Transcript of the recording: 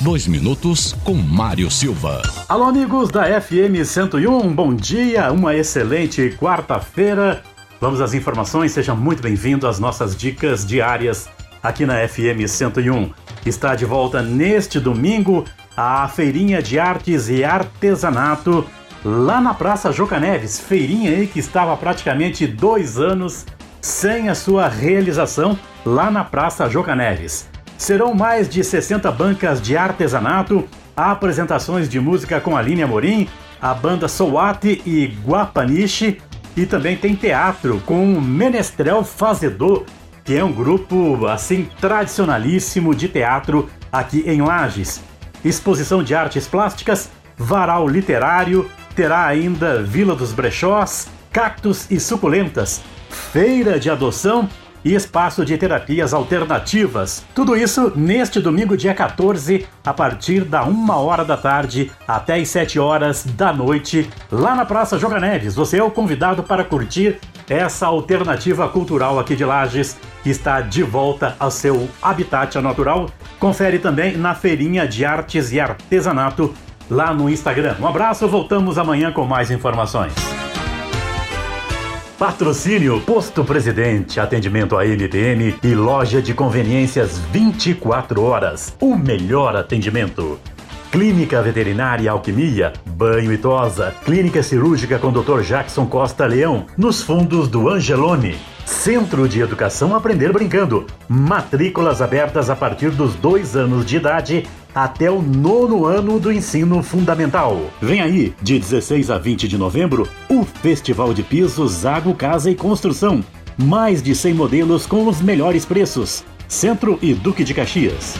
Dois minutos com Mário Silva. Alô, amigos da FM 101, bom dia, uma excelente quarta-feira. Vamos às informações, seja muito bem-vindo às nossas dicas diárias aqui na FM 101. Está de volta neste domingo a Feirinha de Artes e Artesanato lá na Praça Joca Neves. Feirinha aí que estava praticamente dois anos sem a sua realização lá na Praça Joca Neves. Serão mais de 60 bancas de artesanato, apresentações de música com Aline Amorim, a banda Soate e Guapaniche, e também tem teatro com o Menestrel Fazedor, que é um grupo assim tradicionalíssimo de teatro aqui em Lages. Exposição de artes plásticas, varal literário, terá ainda Vila dos Brechós, cactos e suculentas, feira de adoção e espaço de terapias alternativas. Tudo isso neste domingo, dia 14, a partir da 1 hora da tarde até as 7 horas da noite, lá na Praça Joga Neves. Você é o convidado para curtir essa alternativa cultural aqui de Lages, que está de volta ao seu habitat natural. Confere também na Feirinha de Artes e Artesanato lá no Instagram. Um abraço, voltamos amanhã com mais informações. Patrocínio Posto Presidente, atendimento a MPM e loja de conveniências 24 horas. O melhor atendimento. Clínica Veterinária Alquimia, Banho e Tosa, Clínica Cirúrgica com Dr. Jackson Costa Leão, nos fundos do Angelone. Centro de Educação Aprender Brincando. Matrículas abertas a partir dos dois anos de idade até o nono ano do ensino fundamental. Vem aí, de 16 a 20 de novembro, o Festival de Pisos Zago Casa e Construção. Mais de 100 modelos com os melhores preços. Centro e Duque de Caxias.